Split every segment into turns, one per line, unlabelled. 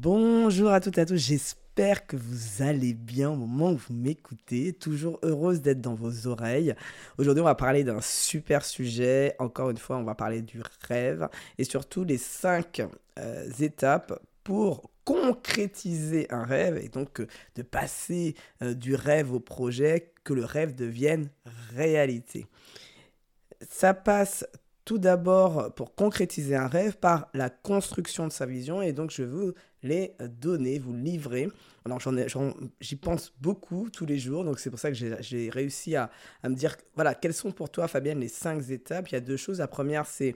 Bonjour à toutes et à tous, j'espère que vous allez bien au moment où vous m'écoutez. Toujours heureuse d'être dans vos oreilles. Aujourd'hui, on va parler d'un super sujet. Encore une fois, on va parler du rêve et surtout les cinq euh, étapes pour concrétiser un rêve et donc euh, de passer euh, du rêve au projet, que le rêve devienne réalité. Ça passe tout d'abord pour concrétiser un rêve par la construction de sa vision et donc je vais vous les donner, vous livrer. Alors j'y pense beaucoup tous les jours, donc c'est pour ça que j'ai réussi à, à, me dire, voilà, quelles sont pour toi Fabienne les cinq étapes? Il y a deux choses. La première c'est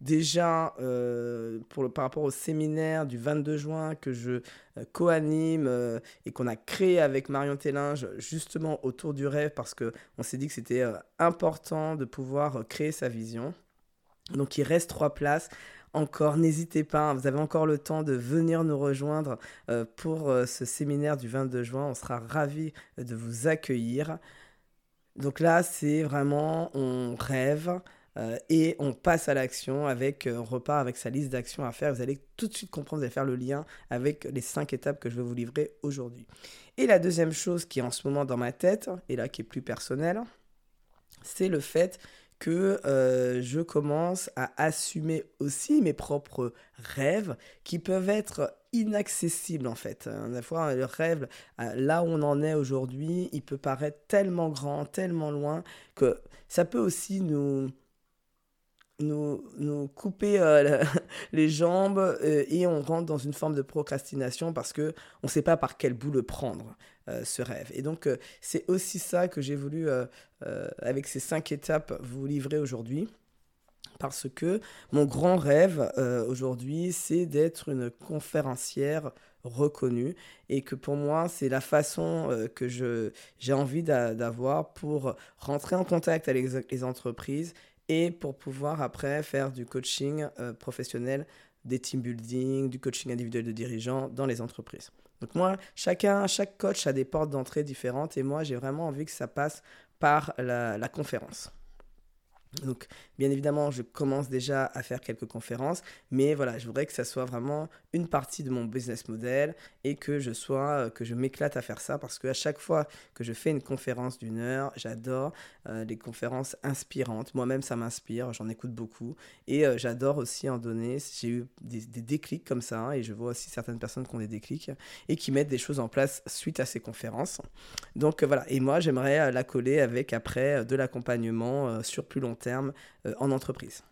Déjà, euh, par rapport au séminaire du 22 juin que je euh, co-anime euh, et qu'on a créé avec Marion Tellinge justement autour du rêve parce qu'on s'est dit que c'était important de pouvoir créer sa vision. Donc il reste trois places. Encore, n'hésitez pas, hein, vous avez encore le temps de venir nous rejoindre pour ce séminaire du 22 juin. On sera ravis de vous accueillir. Donc là, c'est vraiment, on rêve, et on passe à l'action avec, euh, on repart avec sa liste d'actions à faire. Vous allez tout de suite comprendre, vous allez faire le lien avec les cinq étapes que je vais vous livrer aujourd'hui. Et la deuxième chose qui est en ce moment dans ma tête, et là qui est plus personnelle, c'est le fait que euh, je commence à assumer aussi mes propres rêves qui peuvent être inaccessibles en fait. Des fois, le rêve, là où on en est aujourd'hui, il peut paraître tellement grand, tellement loin, que ça peut aussi nous, nous, nous couper euh, les jambes euh, et on rentre dans une forme de procrastination parce que on ne sait pas par quel bout le prendre, euh, ce rêve. Et donc, c'est aussi ça que j'ai voulu, avec ces cinq étapes, vous livrer aujourd'hui. Parce que mon grand rêve aujourd'hui, c'est d'être une conférencière reconnue et que pour moi, c'est la façon que j'ai envie d'avoir pour rentrer en contact avec les entreprises et pour pouvoir après faire du coaching euh, professionnel, des team building, du coaching individuel de dirigeants dans les entreprises. Donc moi, chacun, chaque coach a des portes d'entrée différentes et moi j'ai vraiment envie que ça passe par la conférence. Donc, bien évidemment, je commence déjà à faire quelques conférences, mais voilà, je voudrais que ça soit vraiment une partie de mon business model et que je sois, euh, que je m'éclate à faire ça parce qu'à chaque fois que je fais une conférence d'une heure, j'adore euh, les conférences inspirantes. Moi-même, ça m'inspire, j'en écoute beaucoup et euh, j'adore aussi en donner. J'ai eu des, déclics comme ça hein, et je vois aussi certaines personnes qui ont des déclics et qui mettent des choses en place suite à ces conférences. Donc voilà, et moi, j'aimerais la coller avec après de l'accompagnement sur plus long terme euh, en entreprise.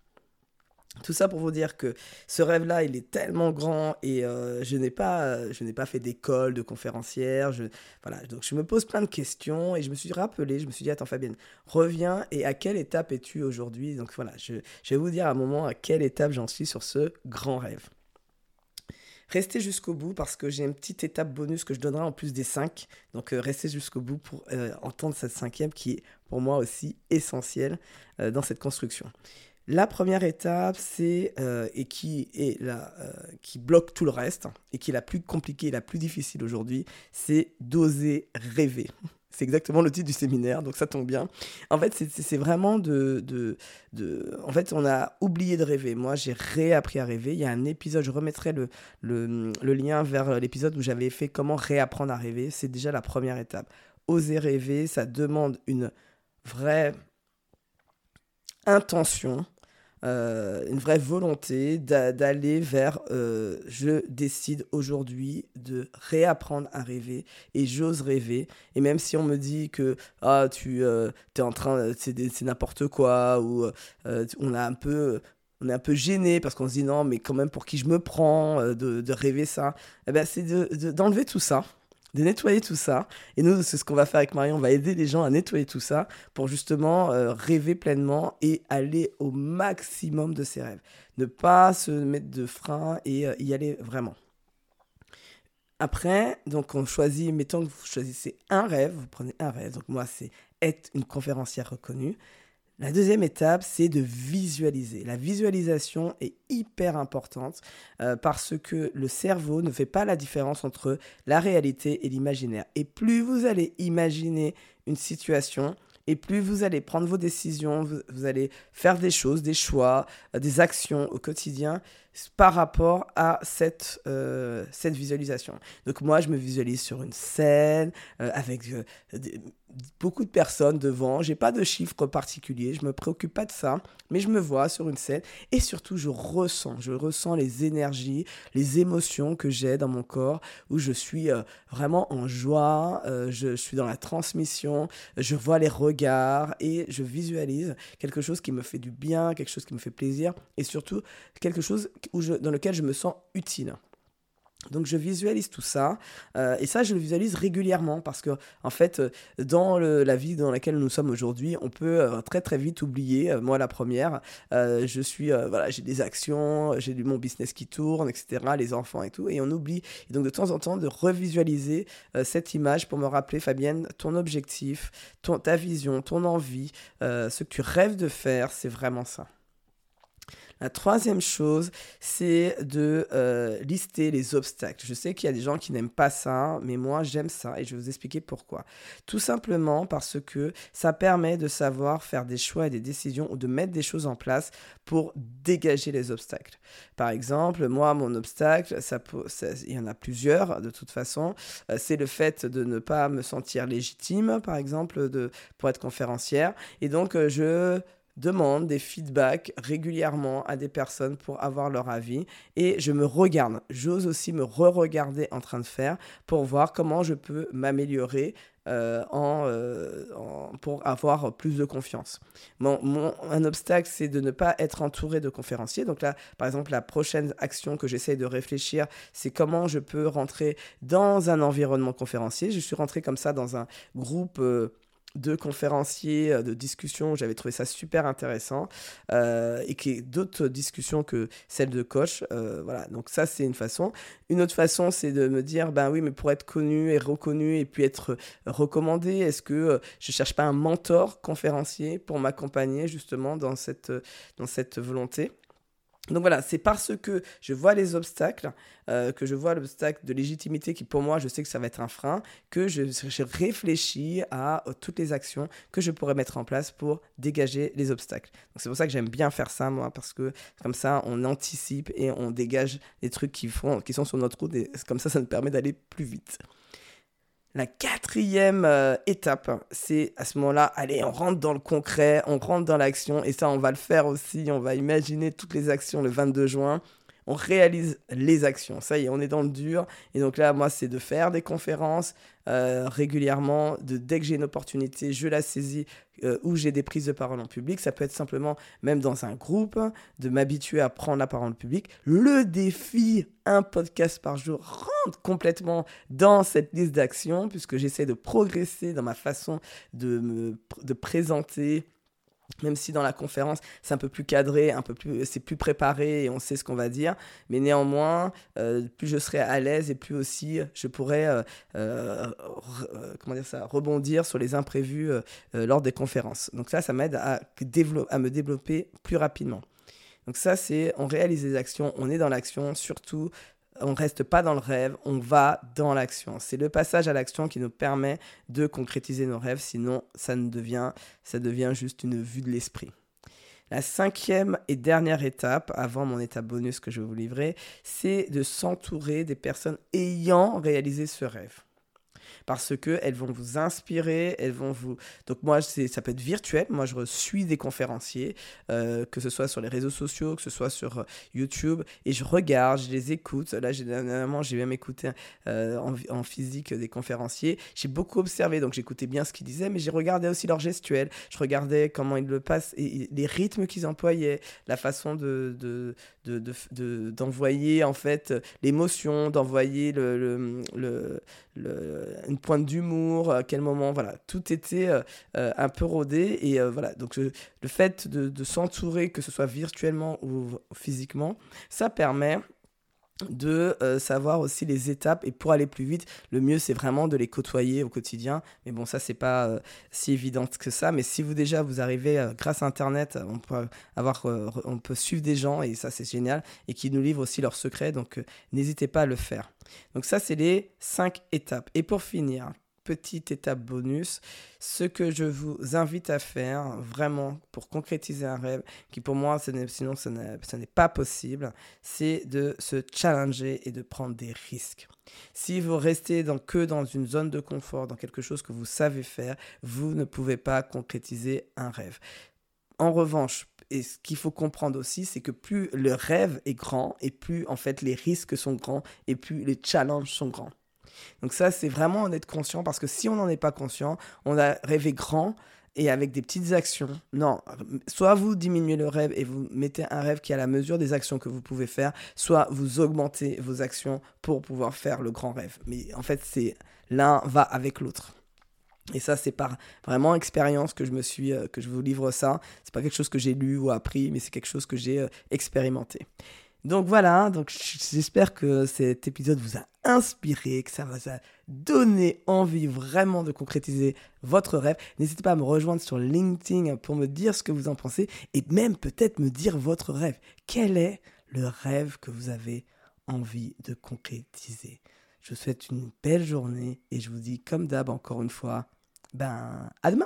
Tout ça pour vous dire que ce rêve-là, il est tellement grand et euh, je n'ai pas, je n'ai pas fait d'école de conférencière. Je, voilà, donc je me pose plein de questions et je me suis rappelé, je me suis dit attends Fabienne, reviens et à quelle étape es-tu aujourd'hui? Donc voilà, je, je, vais vous dire à un moment à quelle étape j'en suis sur ce grand rêve. Restez jusqu'au bout parce que j'ai une petite étape bonus que je donnerai en plus des cinq. Donc euh, restez jusqu'au bout pour euh, entendre cette cinquième qui est pour moi aussi essentielle euh, dans cette construction. La première étape, c'est et qui est la qui bloque tout le reste et qui est la plus compliquée la plus difficile aujourd'hui, c'est d'oser rêver. C'est exactement le titre du séminaire, donc ça tombe bien. En fait, c'est vraiment de, En fait, on a oublié de rêver. Moi, j'ai réappris à rêver. Il y a un épisode, je remettrai le, le, le lien vers l'épisode où j'avais fait comment réapprendre à rêver. C'est déjà la première étape. Oser rêver, ça demande une vraie intention euh, une vraie volonté d'aller vers euh, je décide aujourd'hui de réapprendre à rêver et j'ose rêver. Et même si on me dit que ah tu euh, es en train c'est n'importe quoi ou on a un peu on est un peu gêné parce qu'on se dit non mais quand même pour qui je me prends de, rêver ça? Eh ben c'est d'enlever tout ça de nettoyer tout ça. Et nous, c'est ce qu'on va faire avec Marion, on va aider les gens à nettoyer tout ça pour justement euh, rêver pleinement et aller au maximum de ses rêves. Ne pas se mettre de frein et euh, y aller vraiment. Après, donc on choisit, mettons que vous choisissez un rêve, vous prenez un rêve. Donc moi, c'est être une conférencière reconnue. La deuxième étape, c'est de visualiser. La visualisation est hyper importante euh, parce que le cerveau ne fait pas la différence entre la réalité et l'imaginaire. Et plus vous allez imaginer une situation, et plus vous allez prendre vos décisions, vous, allez faire des choses, des choix, euh, des actions au quotidien, par rapport à cette, euh, cette visualisation. Donc moi, je me visualise sur une scène euh, avec euh, beaucoup de personnes devant. J'ai pas de chiffres particuliers, je me préoccupe pas de ça, mais je me vois sur une scène et surtout je ressens, je ressens les énergies, les émotions que j'ai dans mon corps où je suis vraiment en joie, je, je, suis dans la transmission, je vois les regards et je visualise quelque chose qui me fait du bien, quelque chose qui me fait plaisir et surtout quelque chose dans lequel je me sens utile. Donc je visualise tout ça euh, et ça je le visualise régulièrement parce que en fait euh, dans la vie dans laquelle nous sommes aujourd'hui on peut euh, très très vite oublier moi la première je suis voilà j'ai des actions j'ai mon business qui tourne etc les enfants et tout et on oublie et donc de temps en temps de revisualiser cette image pour me rappeler Fabienne ton objectif ta vision ton envie ce que tu rêves de faire c'est vraiment ça la troisième chose, c'est de euh, lister les obstacles. Je sais qu'il y a des gens qui n'aiment pas ça, mais moi j'aime ça et je vais vous expliquer pourquoi. Tout simplement parce que ça permet de savoir faire des choix et des décisions ou de mettre des choses en place pour dégager les obstacles. Par exemple, moi, mon obstacle, il y en a plusieurs de toute façon, euh, c'est le fait de ne pas me sentir légitime, par exemple, de, pour être conférencière. Et donc, euh, je demande des feedbacks régulièrement à des personnes pour avoir leur avis et je me regarde. J'ose aussi me re-regarder en train de faire pour voir comment je peux m'améliorer euh, euh, en, pour avoir plus de confiance. Mon, un obstacle, c'est de ne pas être entouré de conférenciers. Donc là, par exemple, la prochaine action que j'essaie de réfléchir, c'est comment je peux rentrer dans un environnement conférencier. Je suis rentré comme ça dans un groupe... Euh, de conférenciers, euh, de discussions. J'avais trouvé ça super intéressant. Euh, et qui d'autres discussions que celles de coach. Euh, voilà, donc ça, c'est une façon. Une autre façon, c'est de me dire, ben oui, mais pour être connu et reconnu et puis être recommandé, est-ce que je cherche pas un mentor conférencier pour m'accompagner justement dans cette, dans cette volonté? Donc voilà, c'est parce que je vois les obstacles, euh, que je vois l'obstacle de légitimité qui pour moi, je sais que ça va être un frein, que je, réfléchis à euh, toutes les actions que je pourrais mettre en place pour dégager les obstacles. Donc c'est pour ça que j'aime bien faire ça, moi, parce que comme ça, on anticipe et on dégage les trucs qui, sont sur notre route, et comme ça, ça nous permet d'aller plus vite. La quatrième euh, étape, c'est à ce moment-là, allez, on rentre dans le concret, on rentre dans l'action, et ça, on va le faire aussi, on va imaginer toutes les actions le 22 juin on réalise les actions. Ça y est, on est dans le dur. Et donc là, moi, c'est de faire des conférences euh, régulièrement. De, dès que j'ai une opportunité, je la saisis euh, où j'ai des prises de parole en public. Ça peut être simplement, même dans un groupe, de m'habituer à prendre la parole en public. Le défi, un podcast par jour, rentre complètement dans cette liste d'actions, puisque j'essaie de progresser dans ma façon de me de présenter même si dans la conférence c'est un peu plus cadré, un peu plus, c'est plus préparé et on sait ce qu'on va dire, mais néanmoins, euh, plus je serai à l'aise et plus aussi je pourrai, euh, euh, comment dire ça, rebondir sur les imprévus lors des conférences. Donc ça, ça m'aide à, à me développer plus rapidement. Donc ça, c'est on réalise des actions, on est dans l'action, surtout on reste pas dans le rêve, on va dans l'action. C'est le passage à l'action qui nous permet de concrétiser nos rêves, sinon ça ne devient, ça devient juste une vue de l'esprit. La cinquième et dernière étape, avant mon étape bonus que je vais vous livrer, c'est de s'entourer des personnes ayant réalisé ce rêve parce que elles vont vous inspirer, elles vont vous. Donc moi, ça peut être virtuel. Moi, je suis des conférenciers, euh, que ce soit sur les réseaux sociaux, que ce soit sur euh, YouTube, et je regarde, je les écoute. Là, dernièrement, j'ai même écouté euh, en, physique des conférenciers. J'ai beaucoup observé, donc j'écoutais bien ce qu'ils disaient, mais j'ai regardé aussi leur gestuelle. Je regardais comment ils le passent, les rythmes qu'ils employaient, la façon de, d'envoyer en fait l'émotion, d'envoyer le, le, une pointe d'humour, à quel moment, voilà, tout était euh, euh, un peu rodé et euh, voilà, donc le fait de s'entourer, que ce soit virtuellement ou physiquement, ça permet de euh, savoir aussi les étapes. Et pour aller plus vite le mieux c'est vraiment de les côtoyer au quotidien. Mais bon ça c'est pas euh, si évident que ça. Mais si vous déjà vous arrivez euh, grâce à internet on peut avoir on peut suivre des gens et ça c'est génial et qui nous livrent aussi leurs secrets. Donc n'hésitez pas à le faire. Donc ça c'est les cinq étapes. Et pour finir petite étape bonus. Ce que je vous invite à faire vraiment pour concrétiser un rêve, qui pour moi, sinon ce n'est pas possible, c'est de se challenger et de prendre des risques. Si vous restez que dans une zone de confort, dans quelque chose que vous savez faire, vous ne pouvez pas concrétiser un rêve. En revanche, et ce qu'il faut comprendre aussi, c'est que plus le rêve est grand, et plus en fait les risques sont grands, et plus les challenges sont grands. Donc ça, c'est vraiment en être conscient, parce que si on n'en est pas conscient, on a rêvé grand, et avec des petites actions. Non, soit vous diminuez le rêve et vous mettez un rêve qui est à la mesure des actions que vous pouvez faire, soit vous augmentez vos actions pour pouvoir faire le grand rêve. Mais en fait, c'est l'un va avec l'autre. Et ça, c'est par vraiment expérience que je me suis, euh, que je vous livre ça. C'est pas quelque chose que j'ai lu ou appris, mais c'est quelque chose que j'ai euh, expérimenté. Donc voilà, donc j'espère que cet épisode vous a inspiré, que ça vous a donné envie vraiment de concrétiser votre rêve. N'hésitez pas à me rejoindre sur LinkedIn pour me dire ce que vous en pensez et même peut-être me dire votre rêve. Quel est le rêve que vous avez envie de concrétiser? Je vous souhaite une belle journée et je vous dis comme d'hab encore une fois, ben, à demain